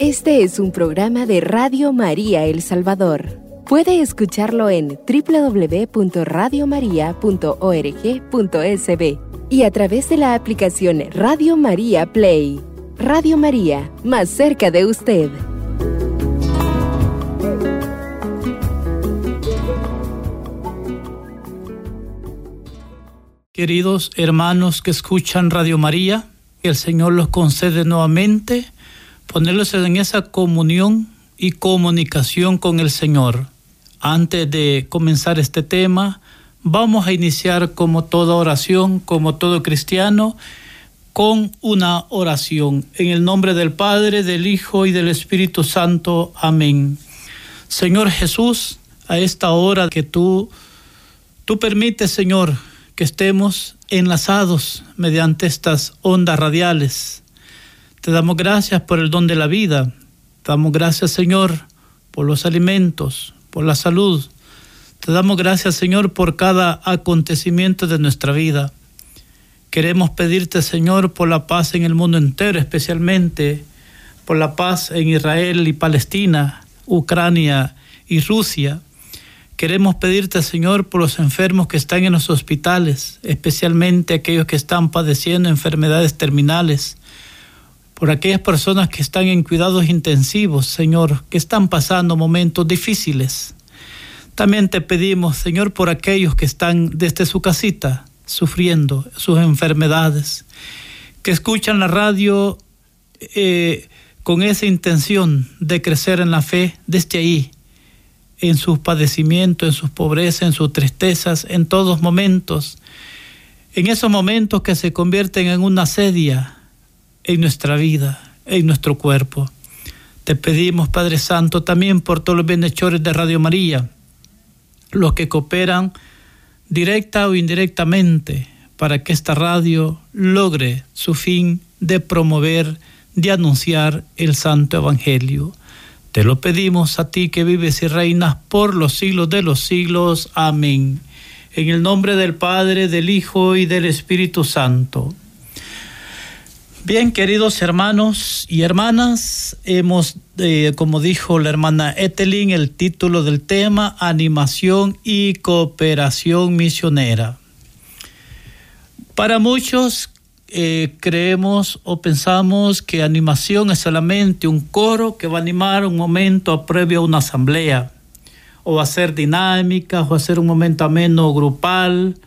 Este es un programa de Radio María El Salvador. Puede escucharlo en www.radiomaria.org.sb y a través de la aplicación Radio María Play. Radio María, más cerca de usted. Queridos hermanos que escuchan Radio María, el Señor los concede nuevamente ponerlos en esa comunión y comunicación con el Señor. Antes de comenzar este tema, vamos a iniciar como toda oración, como todo cristiano, con una oración. En el nombre del Padre, del Hijo y del Espíritu Santo. Amén. Señor Jesús, a esta hora que tú, tú permites, Señor, que estemos enlazados mediante estas ondas radiales te damos gracias por el don de la vida. Damos gracias, Señor, por los alimentos, por la salud. Te damos gracias, Señor, por cada acontecimiento de nuestra vida. Queremos pedirte, Señor, por la paz en el mundo entero, especialmente por la paz en Israel y Palestina, Ucrania y Rusia. Queremos pedirte, Señor, por los enfermos que están en los hospitales, especialmente aquellos que están padeciendo enfermedades terminales por aquellas personas que están en cuidados intensivos, Señor, que están pasando momentos difíciles. También te pedimos, Señor, por aquellos que están desde su casita sufriendo sus enfermedades, que escuchan la radio eh, con esa intención de crecer en la fe desde ahí, en sus padecimientos, en sus pobrezas, en sus tristezas, en todos momentos, en esos momentos que se convierten en una sedia en nuestra vida, en nuestro cuerpo. Te pedimos, Padre Santo, también por todos los bienhechores de Radio María, los que cooperan directa o indirectamente para que esta radio logre su fin de promover, de anunciar el Santo Evangelio. Te lo pedimos a ti que vives y reinas por los siglos de los siglos. Amén. En el nombre del Padre, del Hijo y del Espíritu Santo. Bien, queridos hermanos y hermanas, hemos, eh, como dijo la hermana Etelin, el título del tema, animación y cooperación misionera. Para muchos eh, creemos o pensamos que animación es solamente un coro que va a animar un momento previo a una asamblea, o a ser dinámica, o hacer un momento ameno grupal,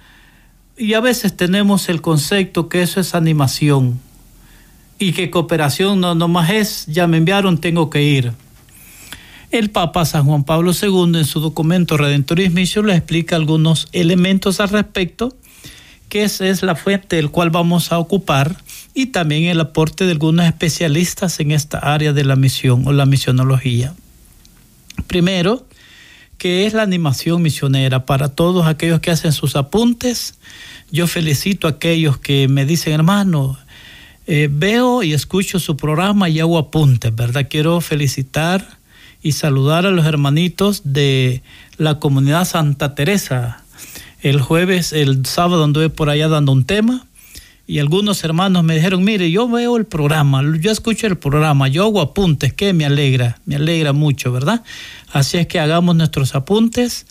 y a veces tenemos el concepto que eso es animación y que cooperación no nomás es, ya me enviaron, tengo que ir. El Papa San Juan Pablo II en su documento Redentorismo le explica algunos elementos al respecto, que esa es la fuente del cual vamos a ocupar y también el aporte de algunos especialistas en esta área de la misión o la misionología. Primero, que es la animación misionera para todos aquellos que hacen sus apuntes. Yo felicito a aquellos que me dicen, hermano, eh, veo y escucho su programa y hago apuntes, ¿verdad? Quiero felicitar y saludar a los hermanitos de la comunidad Santa Teresa. El jueves, el sábado anduve por allá dando un tema y algunos hermanos me dijeron, mire, yo veo el programa, yo escucho el programa, yo hago apuntes, que me alegra, me alegra mucho, ¿verdad? Así es que hagamos nuestros apuntes,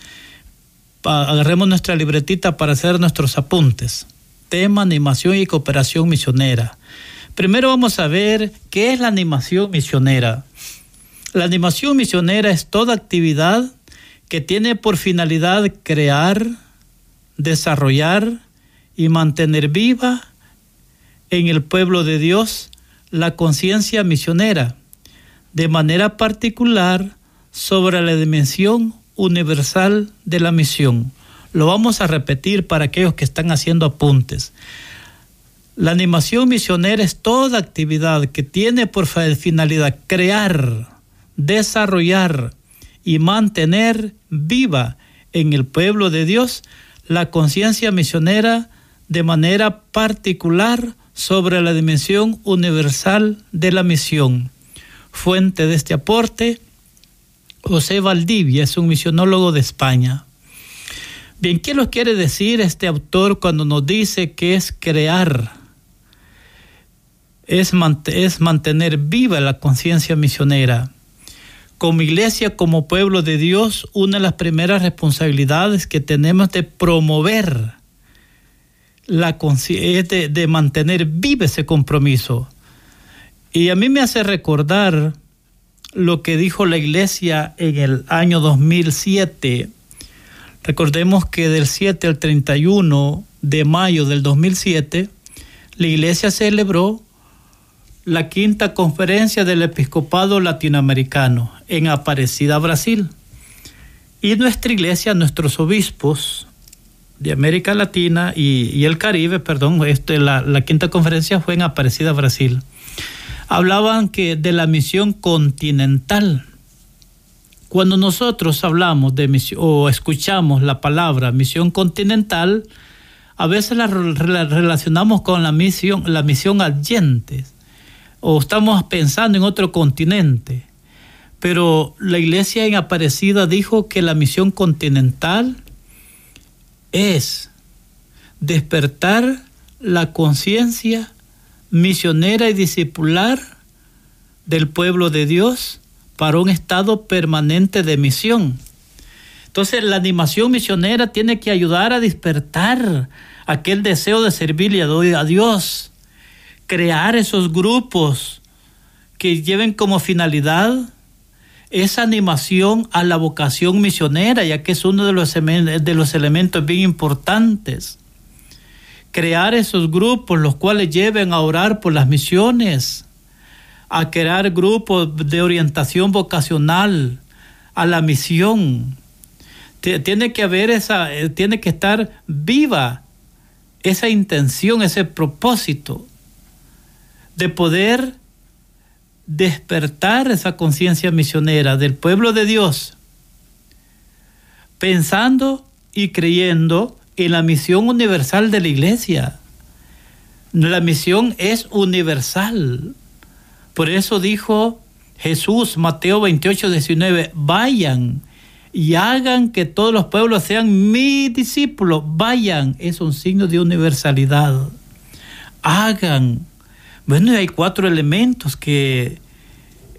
agarremos nuestra libretita para hacer nuestros apuntes. Tema, animación y cooperación misionera. Primero vamos a ver qué es la animación misionera. La animación misionera es toda actividad que tiene por finalidad crear, desarrollar y mantener viva en el pueblo de Dios la conciencia misionera, de manera particular sobre la dimensión universal de la misión. Lo vamos a repetir para aquellos que están haciendo apuntes. La animación misionera es toda actividad que tiene por finalidad crear, desarrollar y mantener viva en el pueblo de Dios la conciencia misionera de manera particular sobre la dimensión universal de la misión. Fuente de este aporte, José Valdivia es un misionólogo de España. Bien, ¿qué nos quiere decir este autor cuando nos dice que es crear? Es, es mantener viva la conciencia misionera. Como iglesia, como pueblo de Dios, una de las primeras responsabilidades que tenemos de promover la es de, de mantener vivo ese compromiso. Y a mí me hace recordar lo que dijo la iglesia en el año 2007. Recordemos que del 7 al 31 de mayo del 2007, la iglesia celebró la quinta conferencia del episcopado latinoamericano en Aparecida, Brasil. Y nuestra iglesia, nuestros obispos de América Latina y, el Caribe, perdón, este, la, la, quinta conferencia fue en Aparecida, Brasil. Hablaban que de la misión continental. Cuando nosotros hablamos de misión o escuchamos la palabra misión continental, a veces la, relacionamos con la misión, la misión adyentes o estamos pensando en otro continente. Pero la iglesia en Aparecida dijo que la misión continental es despertar la conciencia misionera y discipular del pueblo de Dios para un estado permanente de misión. Entonces la animación misionera tiene que ayudar a despertar aquel deseo de servirle a Dios, crear esos grupos que lleven como finalidad esa animación a la vocación misionera, ya que es uno de los, elementos bien importantes. Crear esos grupos, los cuales lleven a orar por las misiones, a crear grupos de orientación vocacional a la misión. Tiene que haber esa, eh, tiene que estar viva esa intención, ese propósito de poder despertar esa conciencia misionera del pueblo de Dios, pensando y creyendo en la misión universal de la iglesia. La misión es universal. Por eso dijo Jesús, Mateo 28, 19, vayan y hagan que todos los pueblos sean mis discípulos. Vayan, es un signo de universalidad. Hagan bueno, hay cuatro elementos que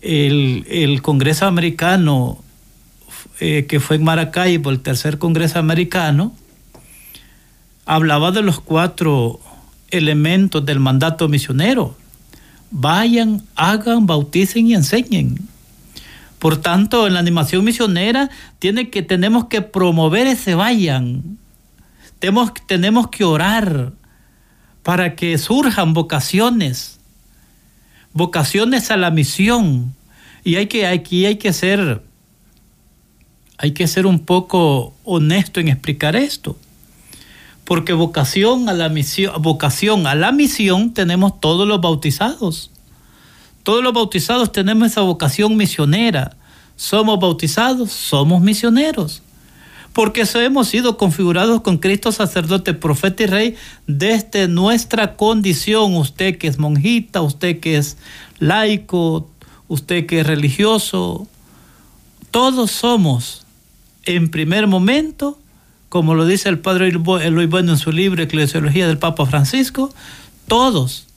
el, Congreso americano, eh, que fue en Maracaibo, el tercer Congreso americano, hablaba de los cuatro elementos del mandato misionero. Vayan, hagan, bauticen y enseñen. Por tanto, en la animación misionera tiene que, tenemos que promover ese vayan. Tenemos, tenemos que orar para que surjan vocaciones vocaciones a la misión. Y hay que, aquí hay que ser, hay que ser un poco honesto en explicar esto. Porque vocación a la misión, vocación a la misión tenemos todos los bautizados. Todos los bautizados tenemos esa vocación misionera. Somos bautizados, somos misioneros porque hemos sido configurados con Cristo sacerdote, profeta y rey desde nuestra condición. Usted que es monjita, usted que es laico, usted que es religioso, todos somos en primer momento, como lo dice el padre Eloy Bueno en su libro Eclesiología del Papa Francisco, todos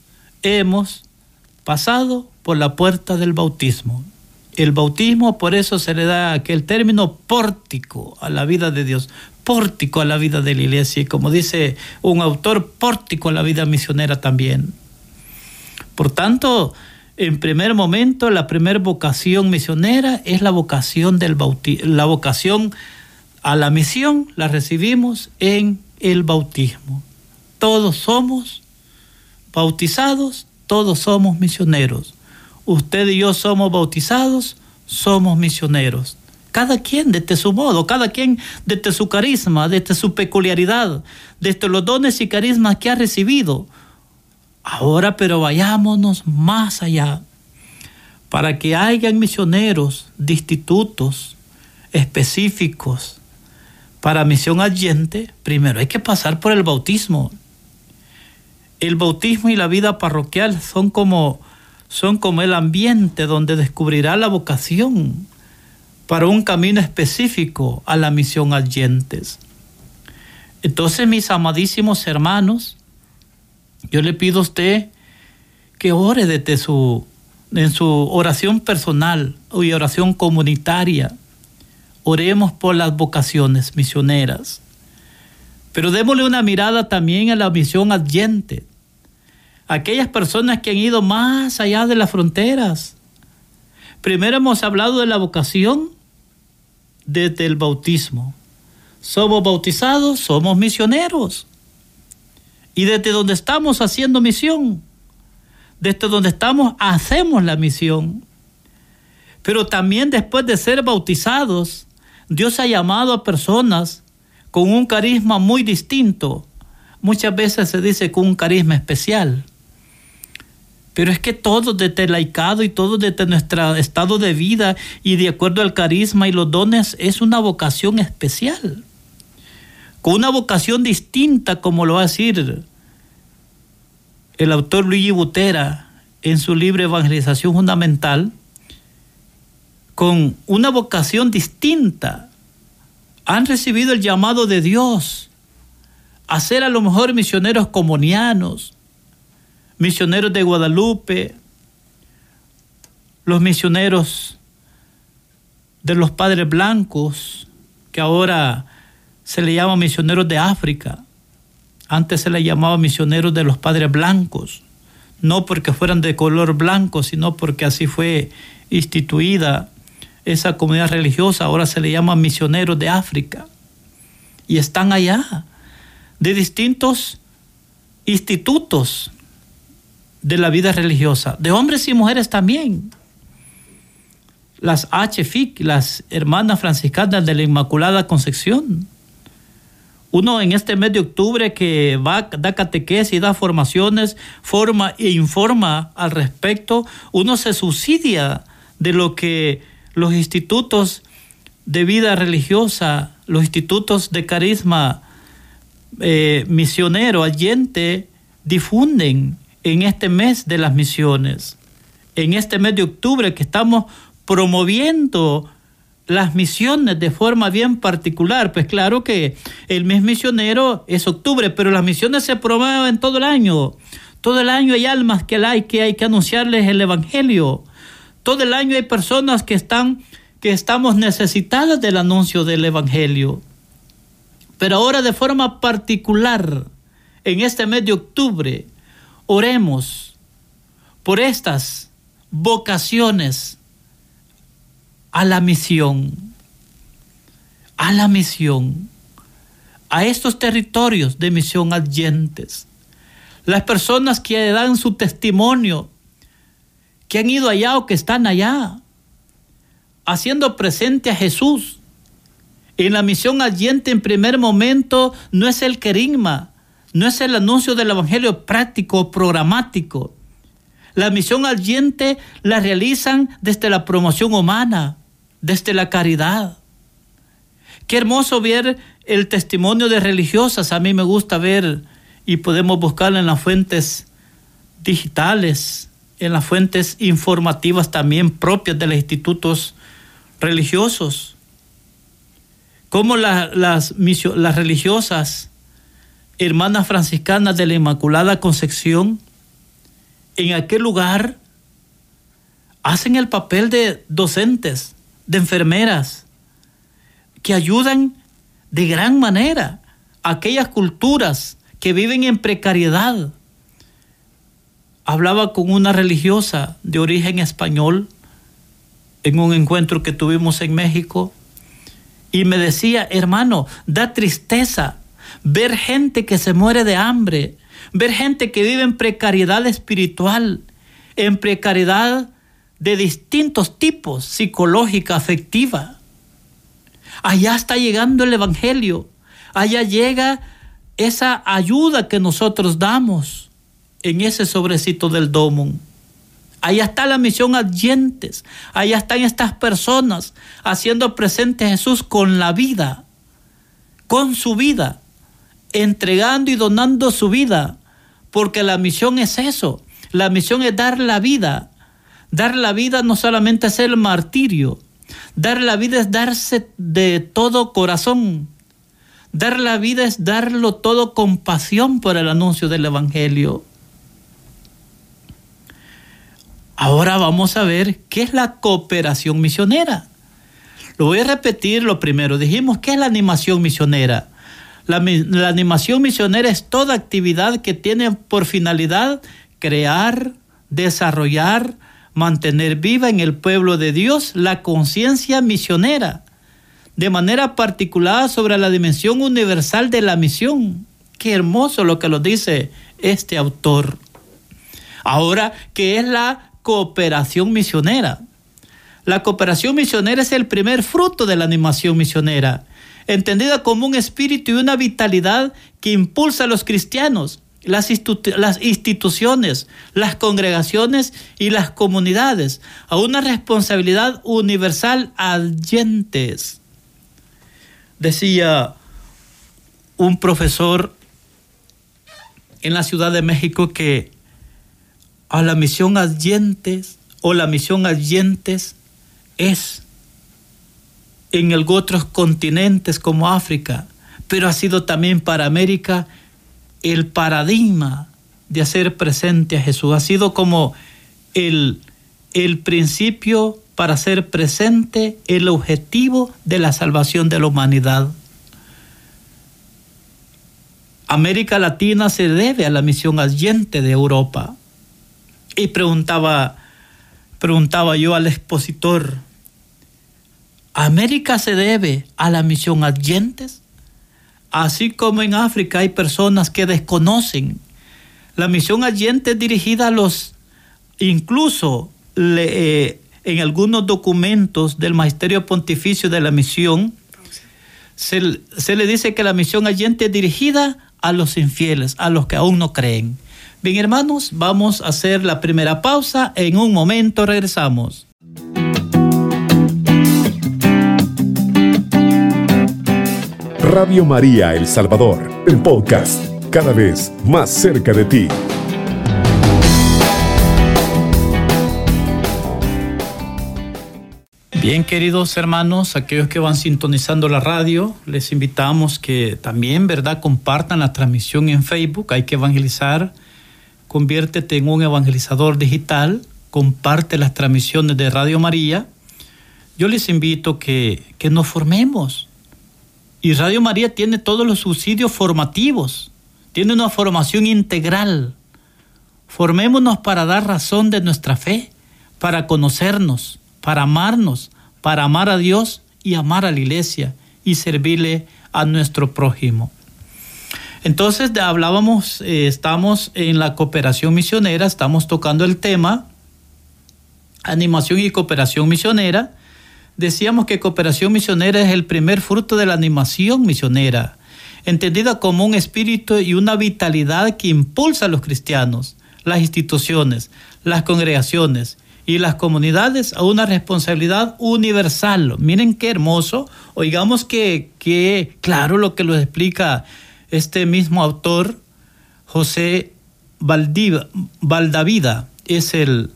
hemos pasado por la puerta del bautismo. El bautismo, por eso se le da aquel término pórtico a la vida de Dios, pórtico a la vida de la iglesia, y como dice un autor, pórtico a la vida misionera también. Por tanto, en primer momento, la primera vocación misionera es la vocación del la vocación a la misión la recibimos en el bautismo. Todos somos bautizados, todos somos misioneros usted y yo somos bautizados, somos misioneros. Cada quien desde su modo, cada quien desde su carisma, desde su peculiaridad, desde los dones y carismas que ha recibido. Ahora pero vayámonos más allá, para que hayan misioneros de institutos específicos para misión adyente, primero hay que pasar por el bautismo. El bautismo y la vida parroquial son como son como el ambiente donde descubrirá la vocación para un camino específico a la misión adyentes. Entonces, mis amadísimos hermanos, yo le pido a usted que ore desde su, en su oración personal y oración comunitaria. Oremos por las vocaciones misioneras. Pero démosle una mirada también a la misión adyente. Aquellas personas que han ido más allá de las fronteras. Primero hemos hablado de la vocación desde el bautismo. Somos bautizados, somos misioneros. Y desde donde estamos haciendo misión, desde donde estamos hacemos la misión. Pero también después de ser bautizados, Dios ha llamado a personas con un carisma muy distinto. Muchas veces se dice con un carisma especial. Pero es que todo desde el laicado y todo desde nuestro estado de vida y de acuerdo al carisma y los dones es una vocación especial. Con una vocación distinta, como lo va a decir el autor Luigi Butera en su libro Evangelización Fundamental, con una vocación distinta. Han recibido el llamado de Dios a ser a lo mejor misioneros comunianos, misioneros de Guadalupe, los misioneros de los padres blancos, que ahora se le llama misioneros de África. Antes se le llamaba misioneros de los padres blancos, no porque fueran de color blanco, sino porque así fue instituida esa comunidad religiosa. Ahora se le llama misioneros de África. Y están allá, de distintos institutos de la vida religiosa, de hombres y mujeres también. Las HFIC, las hermanas franciscanas de la Inmaculada Concepción. Uno en este mes de octubre que va, da catequesis, da formaciones, forma e informa al respecto, uno se subsidia de lo que los institutos de vida religiosa, los institutos de carisma eh, misionero, allente, difunden en este mes de las misiones, en este mes de octubre que estamos promoviendo las misiones de forma bien particular. Pues claro que el mes misionero es octubre, pero las misiones se promueven todo el año. Todo el año hay almas que hay que hay que anunciarles el evangelio. Todo el año hay personas que están que estamos necesitadas del anuncio del evangelio. Pero ahora de forma particular en este mes de octubre Oremos por estas vocaciones a la misión, a la misión, a estos territorios de misión adyentes. Las personas que dan su testimonio, que han ido allá o que están allá, haciendo presente a Jesús. En la misión adyente en primer momento no es el querigma, no es el anuncio del Evangelio práctico, programático. La misión al la realizan desde la promoción humana, desde la caridad. Qué hermoso ver el testimonio de religiosas. A mí me gusta ver y podemos buscarlo en las fuentes digitales, en las fuentes informativas también propias de los institutos religiosos. Cómo las religiosas hermanas franciscanas de la Inmaculada Concepción, en aquel lugar hacen el papel de docentes, de enfermeras, que ayudan de gran manera a aquellas culturas que viven en precariedad. Hablaba con una religiosa de origen español en un encuentro que tuvimos en México y me decía, hermano, da tristeza ver gente que se muere de hambre, ver gente que vive en precariedad espiritual, en precariedad de distintos tipos, psicológica, afectiva. Allá está llegando el Evangelio, allá llega esa ayuda que nosotros damos en ese sobrecito del domo. Allá está la misión adyentes, allá están estas personas haciendo presente a Jesús con la vida, con su vida entregando y donando su vida, porque la misión es eso, la misión es dar la vida. Dar la vida no solamente es el martirio, dar la vida es darse de todo corazón. Dar la vida es darlo todo con pasión por el anuncio del Evangelio. Ahora vamos a ver qué es la cooperación misionera. Lo voy a repetir lo primero. Dijimos, ¿qué es la animación misionera? La, animación misionera es toda actividad que tiene por finalidad crear, desarrollar, mantener viva en el pueblo de Dios la conciencia misionera, de manera particular sobre la dimensión universal de la misión. Qué hermoso lo que lo dice este autor. Ahora, ¿qué es la cooperación misionera? La cooperación misionera es el primer fruto de la animación misionera, entendida como un espíritu y una vitalidad que impulsa a los cristianos las, instituciones, las congregaciones y las comunidades a una responsabilidad universal adyentes. Decía un profesor en la Ciudad de México que a la misión adyentes o la misión adyentes es en otros continentes como África, pero ha sido también para América el paradigma de hacer presente a Jesús. Ha sido como el, el principio para hacer presente el objetivo de la salvación de la humanidad. América Latina se debe a la misión adyente de Europa. Y preguntaba, preguntaba yo al expositor, ¿América se debe a la misión adyentes? Así como en África hay personas que desconocen. La misión adyente es dirigida a los, incluso eh, en algunos documentos del Magisterio Pontificio de la Misión, se, le dice que la misión adyente es dirigida a los infieles, a los que aún no creen. Bien, hermanos, vamos a hacer la primera pausa. En un momento regresamos. Radio María El Salvador, el podcast, cada vez más cerca de ti. Bien, queridos hermanos, aquellos que van sintonizando la radio, les invitamos que también, ¿verdad?, compartan la transmisión en Facebook. Hay que evangelizar. Conviértete en un evangelizador digital. Comparte las transmisiones de Radio María. Yo les invito que, que nos formemos y Radio María tiene todos los subsidios formativos, tiene una formación integral. Formémonos para dar razón de nuestra fe, para conocernos, para amarnos, para amar a Dios y amar a la iglesia y servirle a nuestro prójimo. Entonces hablábamos, eh, estamos en la cooperación misionera, estamos tocando el tema animación y cooperación misionera decíamos que cooperación misionera es el primer fruto de la animación misionera, entendida como un espíritu y una vitalidad que impulsa a los cristianos, las instituciones, las congregaciones y las comunidades a una responsabilidad universal. Miren qué hermoso, oigamos que, que claro lo que lo explica este mismo autor, José Valdavida, es el,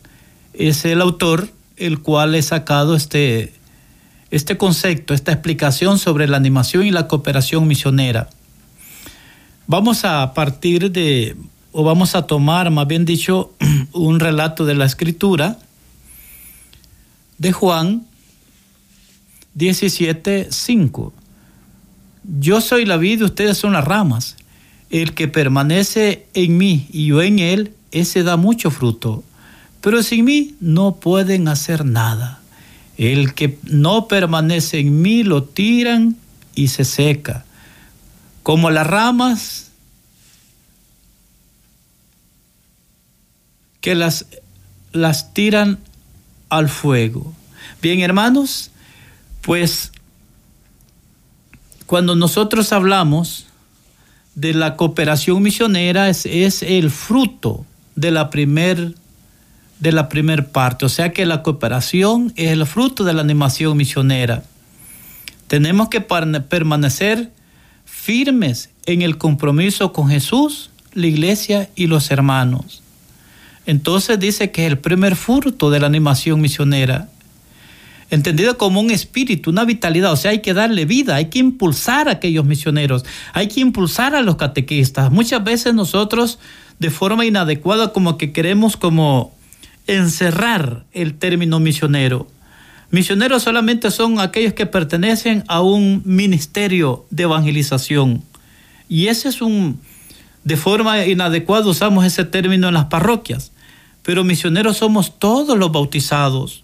es el autor el cual he sacado este, este concepto, esta explicación sobre la animación y la cooperación misionera. Vamos a partir de, o vamos a tomar, más bien dicho, un relato de la escritura de Juan 17, 5. Yo soy la vida y ustedes son las ramas. El que permanece en mí y yo en él, ese da mucho fruto. Pero sin mí no pueden hacer nada. El que no permanece en mí lo tiran y se seca. Como las ramas que las, las tiran al fuego. Bien, hermanos, pues cuando nosotros hablamos de la cooperación misionera es, es el fruto de la primer de la primer parte, o sea que la cooperación es el fruto de la animación misionera. Tenemos que permanecer firmes en el compromiso con Jesús, la iglesia y los hermanos. Entonces dice que es el primer fruto de la animación misionera, entendido como un espíritu, una vitalidad, o sea, hay que darle vida, hay que impulsar a aquellos misioneros, hay que impulsar a los catequistas. Muchas veces nosotros de forma inadecuada como que queremos como encerrar el término misionero. Misioneros solamente son aquellos que pertenecen a un ministerio de evangelización. Y ese es un, de forma inadecuada usamos ese término en las parroquias. Pero misioneros somos todos los bautizados.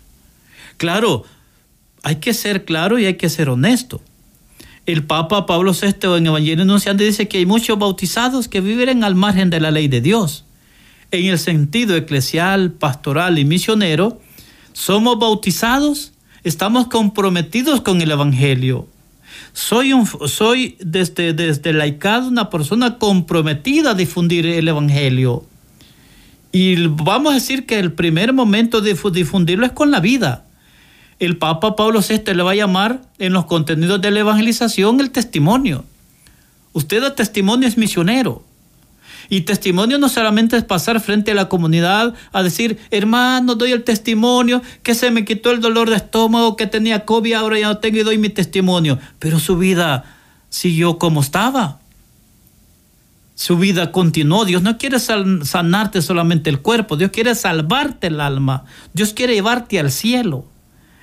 Claro, hay que ser claro y hay que ser honesto. El Papa Pablo VI en Evangelio Anunciante dice que hay muchos bautizados que viven al margen de la ley de Dios. En el sentido eclesial, pastoral y misionero, somos bautizados, estamos comprometidos con el Evangelio. Soy, soy desde, desde laicado una persona comprometida a difundir el Evangelio. Y vamos a decir que el primer momento de difundirlo es con la vida el Papa Pablo VI le va a llamar en los contenidos de la evangelización el testimonio. Usted da testimonio es misionero. Y testimonio no solamente es pasar frente a la comunidad a decir, hermano, doy el testimonio, que se me quitó el dolor de estómago, que tenía COVID, ahora ya no tengo y doy mi testimonio. Pero su vida siguió como estaba. Su vida continuó. Dios no quiere sanarte solamente el cuerpo, Dios quiere salvarte el alma. Dios quiere llevarte al cielo.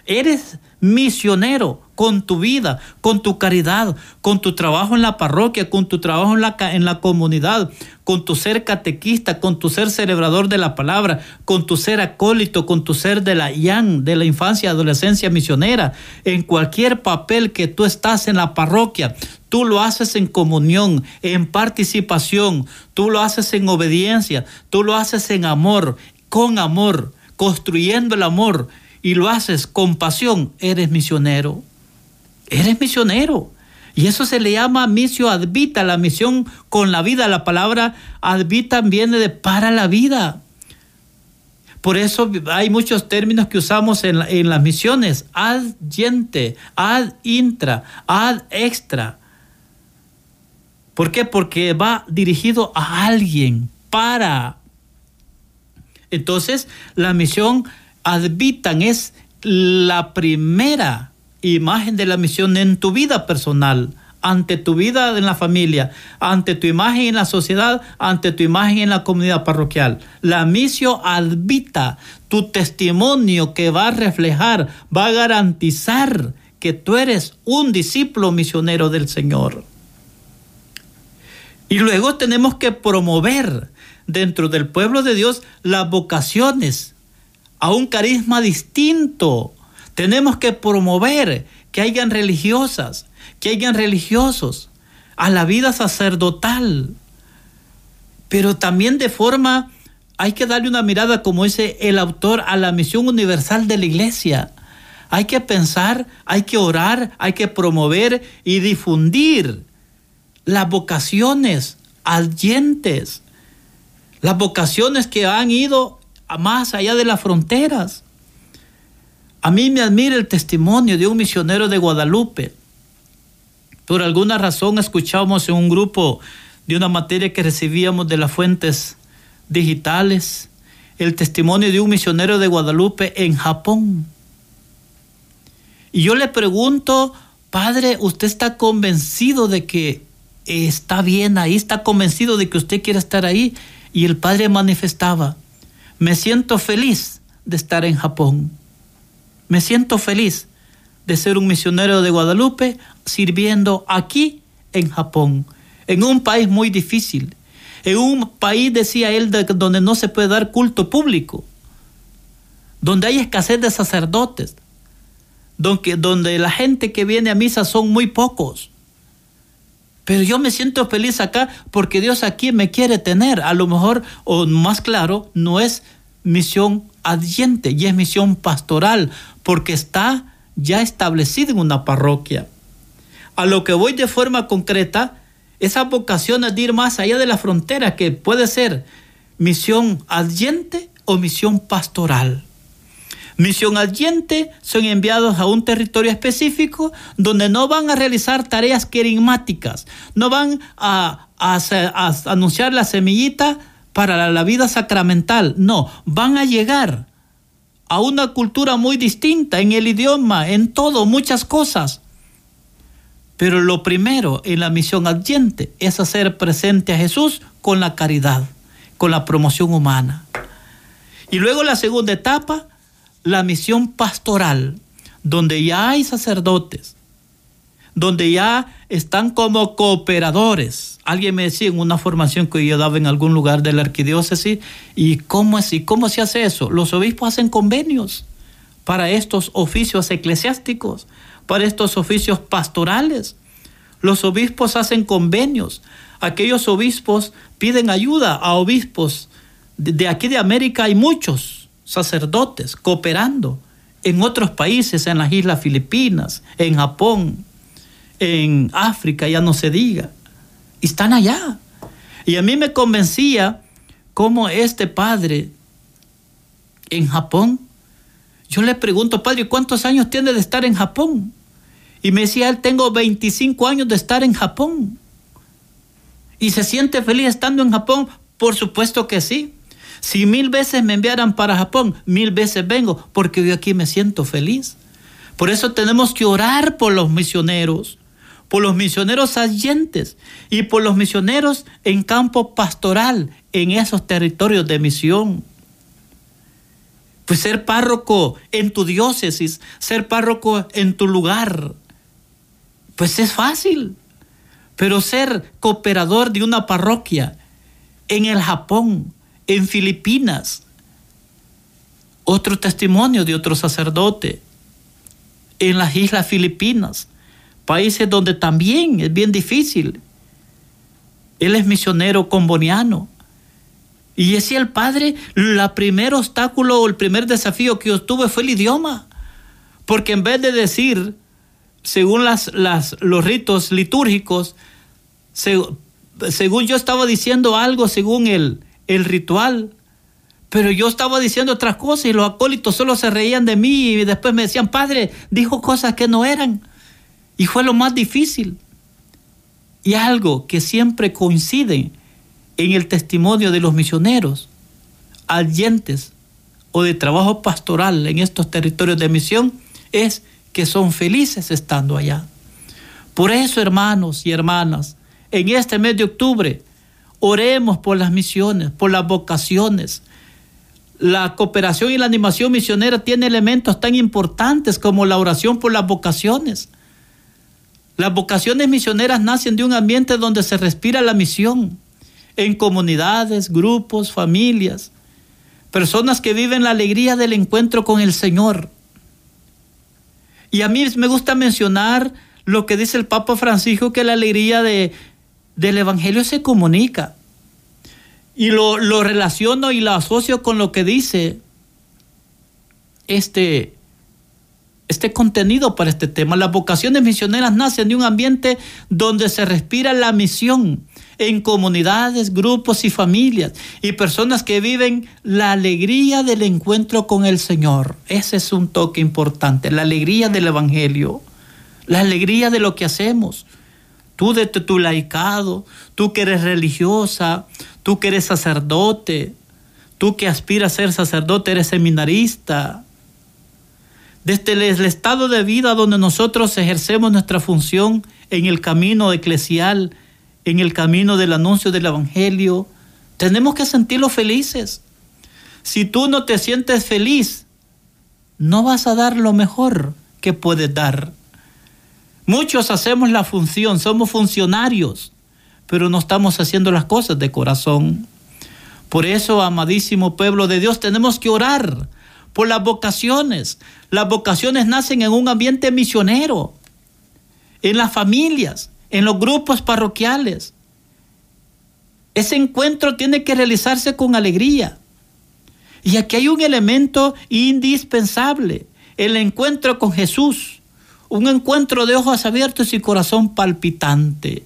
Eres misionero con tu vida, con tu caridad, con tu trabajo en la parroquia, con tu trabajo en la, en la comunidad, con tu ser catequista, con tu ser celebrador de la palabra, con tu ser acólito, con tu ser de la YAN, de la infancia adolescencia misionera, en cualquier papel que tú estás en la parroquia, tú lo haces en comunión, en participación, tú lo haces en obediencia, tú lo haces en amor, con amor, construyendo el amor y lo haces con pasión, eres misionero. Eres misionero. Y eso se le llama misio advita, la misión con la vida. La palabra advita viene de para la vida. Por eso hay muchos términos que usamos en, en las misiones. Ad gente, ad intra, ad extra. ¿Por qué? Porque va dirigido a alguien, para. Entonces, la misión advitan es la primera imagen de la misión en tu vida personal, ante tu vida en la familia, ante tu imagen en la sociedad, ante tu imagen en la comunidad parroquial. La misión advita tu testimonio que va a reflejar, va a garantizar que tú eres un discípulo misionero del Señor. Y luego tenemos que promover dentro del pueblo de Dios las vocaciones a un carisma distinto. Tenemos que promover que hayan religiosas, que hayan religiosos, a la vida sacerdotal. Pero también de forma, hay que darle una mirada, como dice el autor, a la misión universal de la iglesia. Hay que pensar, hay que orar, hay que promover y difundir las vocaciones adyentes, las vocaciones que han ido más allá de las fronteras. A mí me admira el testimonio de un misionero de Guadalupe. Por alguna razón escuchamos en un grupo de una materia que recibíamos de las fuentes digitales el testimonio de un misionero de Guadalupe en Japón. Y yo le pregunto, padre, ¿usted está convencido de que está bien ahí? ¿Está convencido de que usted quiere estar ahí? Y el padre manifestaba, me siento feliz de estar en Japón. Me siento feliz de ser un misionero de Guadalupe sirviendo aquí en Japón, en un país muy difícil, en un país, decía él, donde no se puede dar culto público, donde hay escasez de sacerdotes, donde, donde la gente que viene a misa son muy pocos. Pero yo me siento feliz acá porque Dios aquí me quiere tener. A lo mejor, o más claro, no es misión adyente y es misión pastoral porque está ya establecido en una parroquia. A lo que voy de forma concreta, esa vocación es de ir más allá de la frontera, que puede ser misión adyente o misión pastoral. Misión adyente son enviados a un territorio específico donde no van a realizar tareas querigmáticas, no van a, anunciar la semillita para la vida sacramental, no, van a llegar a una cultura muy distinta en el idioma, en todo, muchas cosas. Pero lo primero en la misión adyente es hacer presente a Jesús con la caridad, con la promoción humana. Y luego la segunda etapa, la misión pastoral, donde ya hay sacerdotes, donde ya están como cooperadores. Alguien me decía en una formación que yo daba en algún lugar de la arquidiócesis, ¿y cómo, y cómo se hace eso? Los obispos hacen convenios para estos oficios eclesiásticos, para estos oficios pastorales. Los obispos hacen convenios. Aquellos obispos piden ayuda a obispos. De aquí de América hay muchos sacerdotes cooperando en otros países, en las islas Filipinas, en Japón, en África, ya no se diga. Están allá. Y a mí me convencía cómo este padre en Japón, yo le pregunto, padre, ¿cuántos años tiene de estar en Japón? Y me decía, él tengo 25 años de estar en Japón. ¿Y se siente feliz estando en Japón? Por supuesto que sí. Si mil veces me enviaran para Japón, mil veces vengo, porque yo aquí me siento feliz. Por eso tenemos que orar por los misioneros, por los misioneros allentes y por los misioneros en campo pastoral, en esos territorios de misión. Pues ser párroco en tu diócesis, ser párroco en tu lugar, pues es fácil. Pero ser cooperador de una parroquia en el Japón, en Filipinas, otro testimonio de otro sacerdote, en las islas Filipinas, países donde también es bien difícil. Él es misionero comboniano. Y decía el padre, el primer obstáculo o el primer desafío que yo tuve fue el idioma. Porque en vez de decir, según las, las, los ritos litúrgicos, según yo estaba diciendo algo, según el, el ritual, pero yo estaba diciendo otras cosas y los acólitos solo se reían de mí y después me decían, padre, dijo cosas que no eran. Y fue lo más difícil. Y algo que siempre coincide en el testimonio de los misioneros, allentes o de trabajo pastoral en estos territorios de misión, es que son felices estando allá. Por eso, hermanos y hermanas, en este mes de octubre, oremos por las misiones, por las vocaciones. La cooperación y la animación misionera tiene elementos tan importantes como la oración por las vocaciones. Las vocaciones misioneras nacen de un ambiente donde se respira la misión, en comunidades, grupos, familias, personas que viven la alegría del encuentro con el Señor. Y a mí me gusta mencionar lo que dice el Papa Francisco, que la alegría de, del Evangelio se comunica. Y lo, lo relaciono y lo asocio con lo que dice este, este contenido para este tema. Las vocaciones misioneras nacen de un ambiente donde se respira la misión en comunidades, grupos y familias y personas que viven la alegría del encuentro con el Señor. Ese es un toque importante, la alegría del Evangelio, la alegría de lo que hacemos tú de tu laicado, tú que eres religiosa, tú que eres sacerdote, tú que aspiras a ser sacerdote, eres seminarista. Desde el estado de vida donde nosotros ejercemos nuestra función en el camino eclesial, en el camino del anuncio del Evangelio, tenemos que sentirlo felices. Si tú no te sientes feliz, no vas a dar lo mejor que puedes dar. Muchos hacemos la función, somos funcionarios, pero no estamos haciendo las cosas de corazón. Por eso, amadísimo pueblo de Dios, tenemos que orar por las vocaciones. Las vocaciones nacen en un ambiente misionero, en las familias, en los grupos parroquiales. Ese encuentro tiene que realizarse con alegría. Y aquí hay un elemento indispensable, el encuentro con Jesús un encuentro de ojos abiertos y corazón palpitante.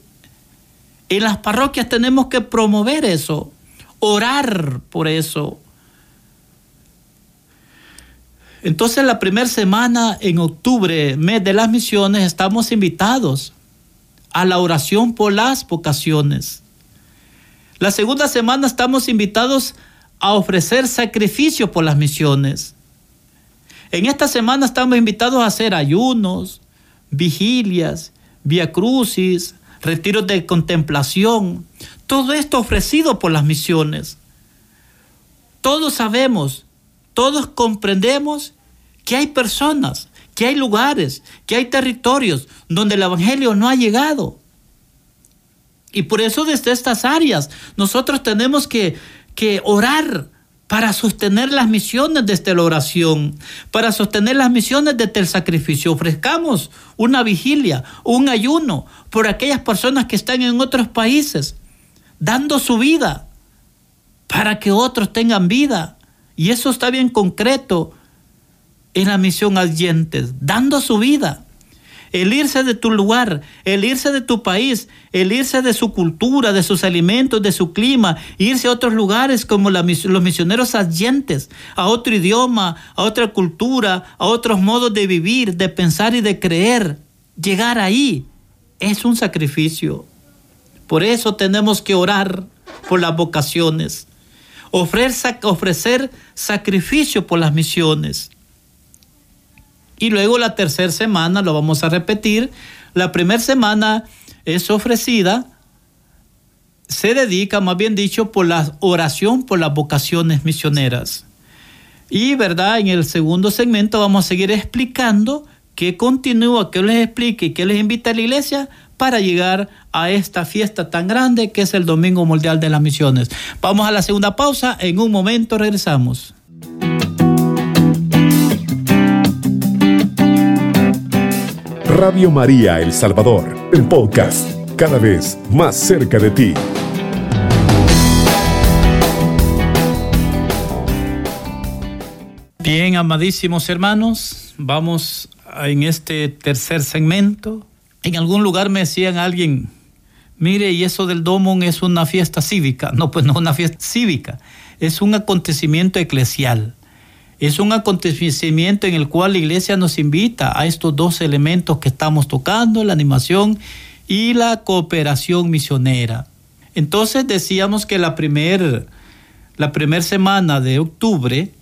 En las parroquias tenemos que promover eso, orar por eso. Entonces la primera semana en octubre, mes de las misiones, estamos invitados a la oración por las vocaciones. La segunda semana estamos invitados a ofrecer sacrificio por las misiones. En esta semana estamos invitados a hacer ayunos, vigilias, via crucis, retiros de contemplación, todo esto ofrecido por las misiones. Todos sabemos todos comprendemos que hay personas, que hay lugares, que hay territorios donde el Evangelio no ha llegado. Y por eso desde estas áreas nosotros tenemos que, que orar para sostener las misiones desde la oración, para sostener las misiones desde el sacrificio. Ofrezcamos una vigilia, un ayuno por aquellas personas que están en otros países, dando su vida para que otros tengan vida. Y eso está bien concreto en la misión Adyentes, dando su vida el irse de tu lugar, el irse de tu país, el irse de su cultura, de sus alimentos, de su clima, irse a otros lugares como los misioneros adyentes, a otro idioma, a otra cultura, a otros modos de vivir, de pensar y de creer. Llegar ahí es un sacrificio. Por eso tenemos que orar por las vocaciones, ofrecer, ofrecer sacrificio por las misiones. Y luego la tercera semana lo vamos a repetir. La primera semana es ofrecida, se dedica, más bien dicho, por la oración por las vocaciones misioneras. Y, ¿verdad? En el segundo segmento vamos a seguir explicando qué continúa, qué les explique y qué les invita a la iglesia para llegar a esta fiesta tan grande que es el Domingo Mundial de las Misiones. Vamos a la segunda pausa, en un momento regresamos. Radio María El Salvador, el podcast, cada vez más cerca de ti. Bien, amadísimos hermanos, vamos en este tercer segmento. En algún lugar me decían alguien, mire, y eso del Domon es una fiesta cívica. No, pues no es una fiesta cívica, es un acontecimiento eclesial. Es un acontecimiento en el cual la iglesia nos invita a estos dos elementos que estamos tocando, la animación y la cooperación misionera. Entonces decíamos que la primera la semana de octubre,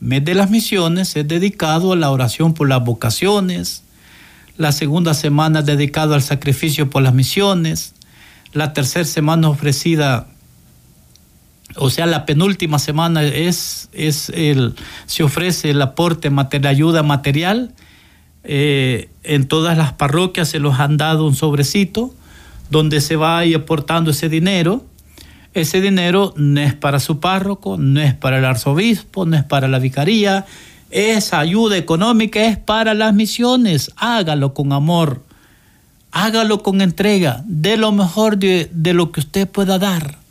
mes de las misiones, es dedicado a la oración por las vocaciones. La segunda semana es dedicado al sacrificio por las misiones. La tercera semana ofrecida o sea, la penúltima semana es, es el, se ofrece el aporte material, ayuda material. Eh, en todas las parroquias se los han dado un sobrecito donde se va ahí aportando ese dinero. Ese dinero no es para su párroco, no es para el arzobispo, no es para la vicaría. Esa ayuda económica es para las misiones. Hágalo con amor. Hágalo con entrega. De lo mejor de, de lo que usted pueda dar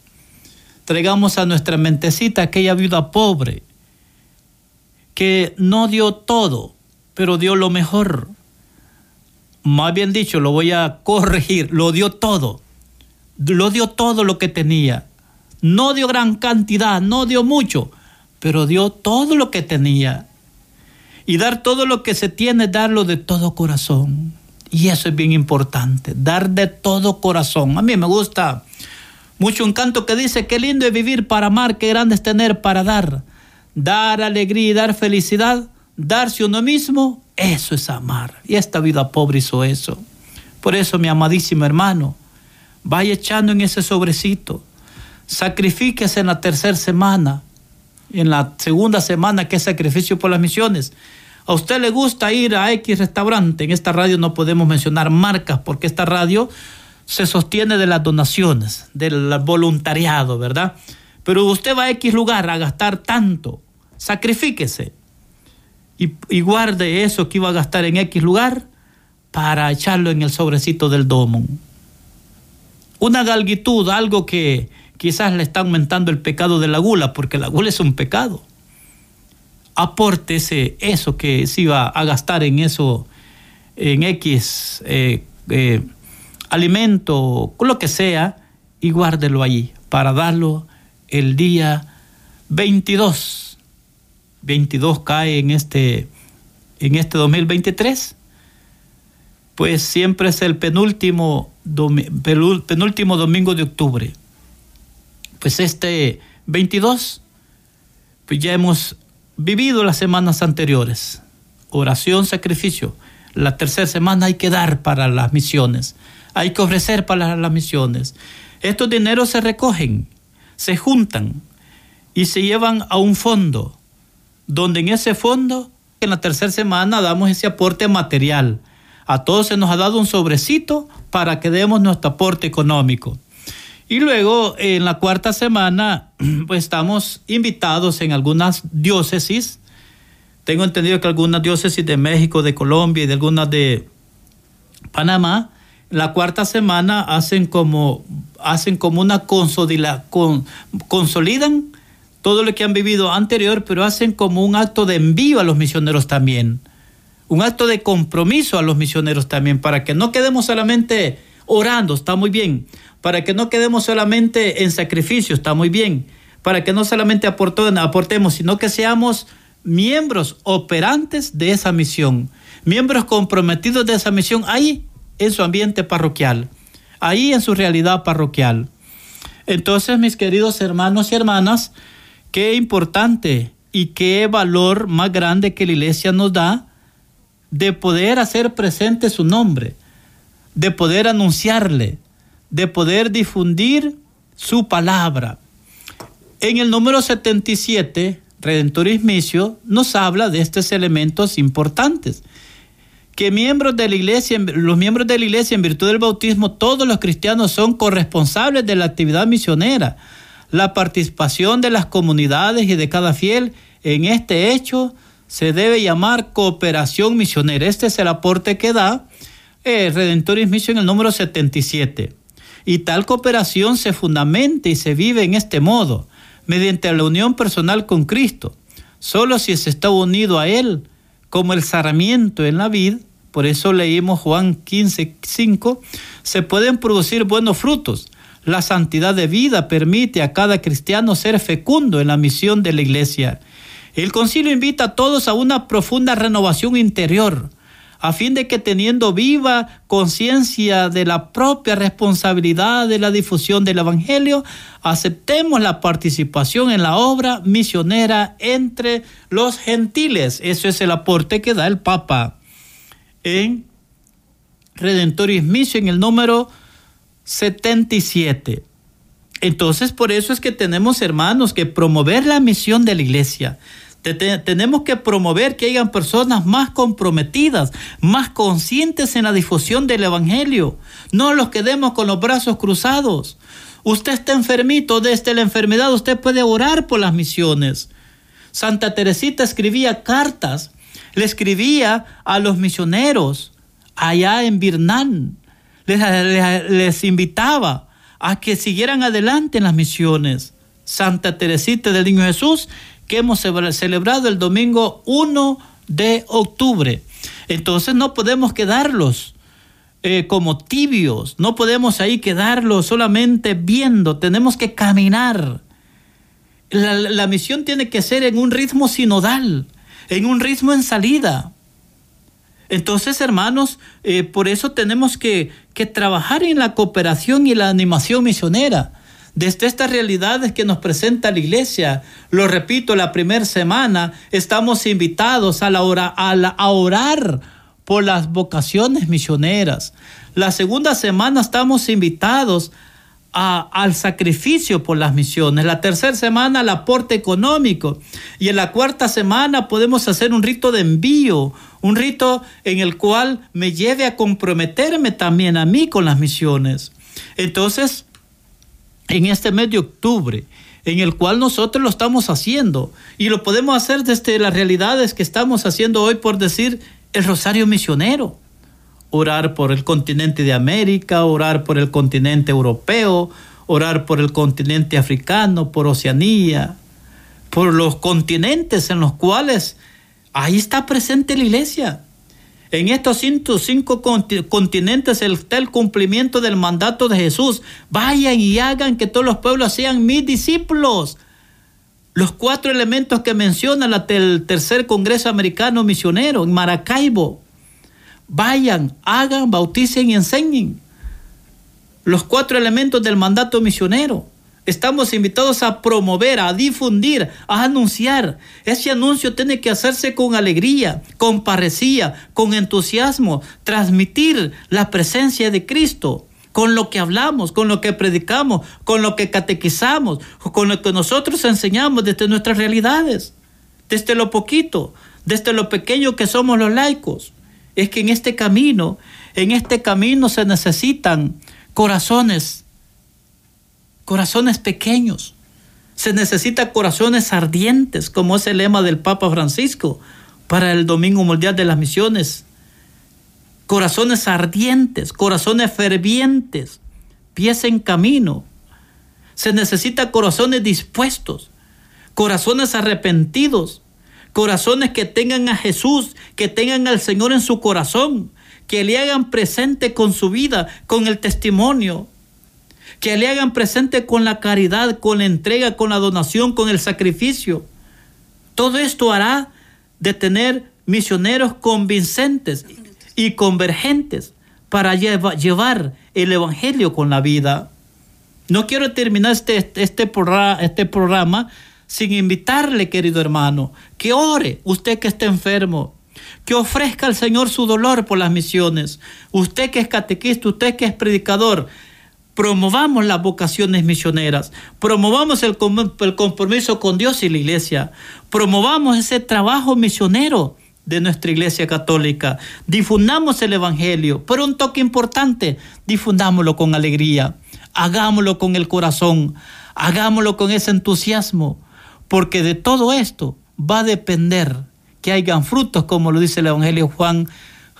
traigamos a nuestra mentecita aquella viuda pobre que no dio todo, pero dio lo mejor. Más bien dicho, lo voy a corregir, lo dio todo. Lo dio todo lo que tenía. No dio gran cantidad, no dio mucho, pero dio todo lo que tenía. Y dar todo lo que se tiene, darlo de todo corazón. Y eso es bien importante, dar de todo corazón. A mí me gusta mucho un canto que dice, qué lindo es vivir para amar, qué grande es tener para dar. Dar alegría y dar felicidad, darse uno mismo, eso es amar. Y esta vida pobre hizo eso. Por eso, mi amadísimo hermano, vaya echando en ese sobrecito. Sacrifíquese en la tercera semana, en la segunda semana que es sacrificio por las misiones. A usted le gusta ir a X restaurante. En esta radio no podemos mencionar marcas porque esta radio se sostiene de las donaciones, del voluntariado, ¿verdad? Pero usted va a X lugar a gastar tanto, sacrifíquese y, guarde eso que iba a gastar en X lugar para echarlo en el sobrecito del domo. Una galguitud, algo que quizás le está aumentando el pecado de la gula, porque la gula es un pecado. Aporte eso que se iba a gastar en eso, en X eh, eh, alimento, lo que sea, y guárdelo allí para darlo el día 22. 22 cae en este, en este 2023. Pues siempre es el penúltimo, penúltimo domingo de octubre. Pues este 22, pues ya hemos vivido las semanas anteriores. Oración, sacrificio. La tercera semana hay que dar para las misiones hay que ofrecer para las misiones. Estos dineros se recogen, se juntan y se llevan a un fondo donde en ese fondo, en la tercera semana, damos ese aporte material. A todos se nos ha dado un sobrecito para que demos nuestro aporte económico. Y luego, en la cuarta semana, pues estamos invitados en algunas diócesis. Tengo entendido que algunas diócesis de México, de Colombia y de algunas de Panamá, la cuarta semana hacen como, hacen como una consolida, con, consolidan todo lo que han vivido anterior, pero hacen como un acto de envío a los misioneros también. Un acto de compromiso a los misioneros también, para que no quedemos solamente orando, está muy bien. Para que no quedemos solamente en sacrificio, está muy bien. Para que no solamente aportemos, sino que seamos miembros operantes de esa misión, miembros comprometidos de esa misión ahí en su ambiente parroquial, ahí en su realidad parroquial. Entonces, mis queridos hermanos y hermanas, qué importante y qué valor más grande que la iglesia nos da de poder hacer presente su nombre, de poder anunciarle, de poder difundir su palabra. En el número 77, Redentoris Misio nos habla de estos elementos importantes que miembros de la iglesia, los miembros de la iglesia en virtud del bautismo, todos los cristianos son corresponsables de la actividad misionera. La participación de las comunidades y de cada fiel en este hecho se debe llamar cooperación misionera. Este es el aporte que da Redentoris Mission el número 77. Y tal cooperación se fundamenta y se vive en este modo, mediante la unión personal con Cristo. Solo si se está unido a Él, como el sarmiento en la vid, por eso leímos Juan 15, 5, se pueden producir buenos frutos. La santidad de vida permite a cada cristiano ser fecundo en la misión de la iglesia. El concilio invita a todos a una profunda renovación interior, a fin de que teniendo viva conciencia de la propia responsabilidad de la difusión del Evangelio, aceptemos la participación en la obra misionera entre los gentiles. Eso es el aporte que da el Papa en Redentoris Mission, el número 77. Entonces, por eso es que tenemos, hermanos, que promover la misión de la iglesia. Tenemos que promover que hayan personas más comprometidas, más conscientes en la difusión del Evangelio. No los quedemos con los brazos cruzados. Usted está enfermito desde la enfermedad, usted puede orar por las misiones. Santa Teresita escribía cartas le escribía a los misioneros allá en Birnán, les, invitaba a que siguieran adelante en las misiones. Santa Teresita del Niño Jesús, que hemos celebrado el domingo 1 de octubre. Entonces no podemos quedarlos eh, como tibios, no podemos ahí quedarlos solamente viendo, tenemos que caminar. la misión tiene que ser en un ritmo sinodal en un ritmo en salida. Entonces, hermanos, eh, por eso tenemos que, que trabajar en la cooperación y la animación misionera desde estas realidades que nos presenta la iglesia. Lo repito, la primera semana estamos invitados a, la hora, a, la, a, orar por las vocaciones misioneras. La segunda semana estamos invitados al sacrificio por las misiones. La tercera semana al aporte económico. Y en la cuarta semana podemos hacer un rito de envío, un rito en el cual me lleve a comprometerme también a mí con las misiones. Entonces, en este mes de octubre, en el cual nosotros lo estamos haciendo y lo podemos hacer desde las realidades que estamos haciendo hoy, por decir, el rosario misionero orar por el continente de América, orar por el continente europeo, orar por el continente africano, por Oceanía, por los continentes en los cuales ahí está presente la iglesia. En estos cinco continentes está el cumplimiento del mandato de Jesús. Vayan y hagan que todos los pueblos sean mis discípulos. Los cuatro elementos que menciona el tercer Congreso Americano Misionero en Maracaibo vayan, hagan, bauticen y enseñen. Los cuatro elementos del mandato misionero. Estamos invitados a promover, a difundir, a anunciar. Ese anuncio tiene que hacerse con alegría, con parecía, con entusiasmo, transmitir la presencia de Cristo con lo que hablamos, con lo que predicamos, con lo que catequizamos, con lo que nosotros enseñamos desde nuestras realidades. desde lo poquito, desde lo pequeño que somos los laicos. Es que en este camino, en este camino se necesitan corazones, corazones pequeños. Se necesita corazones ardientes, como es el lema del Papa Francisco para el Domingo Mundial de las Misiones. Corazones ardientes, corazones fervientes, pies en camino. Se necesita corazones dispuestos, corazones arrepentidos, corazones que tengan a Jesús, que tengan al Señor en su corazón, que le hagan presente con su vida, con el testimonio, que le hagan presente con la caridad, con la entrega, con la donación, con el sacrificio. Todo esto hará de tener misioneros convincentes y convergentes para llevar el Evangelio con la vida. No quiero terminar este, este, programa, este programa sin invitarle, querido hermano, que ore usted que está enfermo, que ofrezca al Señor su dolor por las misiones. Usted que es catequista, usted que es predicador, promovamos las vocaciones misioneras, promovamos el, compromiso con Dios y la iglesia, promovamos ese trabajo misionero de nuestra iglesia católica, difundamos el Evangelio, pero un toque importante, difundámoslo con alegría, hagámoslo con el corazón, hagámoslo con ese entusiasmo, porque de todo esto va a depender que hayan frutos, como lo dice el Evangelio Juan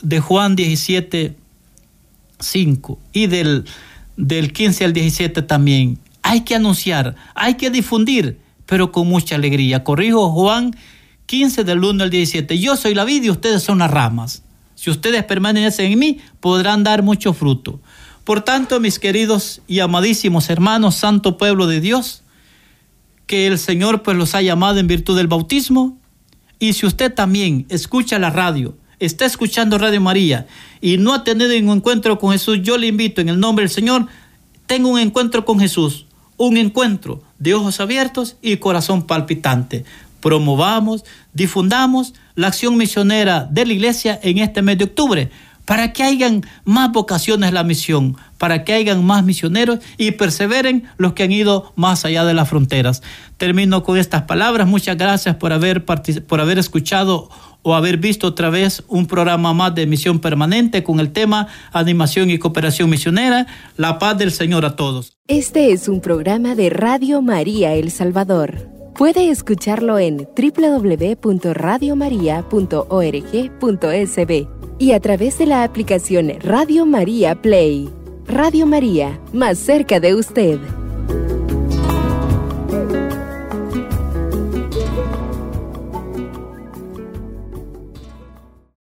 de Juan 17, 5 y del, del 15 al 17 también. Hay que anunciar, hay que difundir, pero con mucha alegría. Corrijo Juan 15 del 1 al 17. Yo soy la vid y ustedes son las ramas. Si ustedes permanecen en mí, podrán dar mucho fruto. Por tanto, mis queridos y amadísimos hermanos, santo pueblo de Dios, que el Señor pues los ha llamado en virtud del bautismo. Y si usted también escucha la radio, está escuchando Radio María y no ha tenido un encuentro con Jesús, yo le invito en el nombre del Señor, tenga un encuentro con Jesús, un encuentro de ojos abiertos y corazón palpitante. Promovamos, difundamos la acción misionera de la iglesia en este mes de octubre para que hayan más vocaciones la misión, para que hayan más misioneros y perseveren los que han ido más allá de las fronteras. Termino con estas palabras. Muchas gracias por haber, por haber escuchado o haber visto otra vez un programa más de misión permanente con el tema animación y cooperación misionera. La paz del Señor a todos. Este es un programa de Radio María El Salvador. Puede escucharlo en www.radiomaria.org.sb y a través de la aplicación Radio María Play. Radio María, más cerca de usted.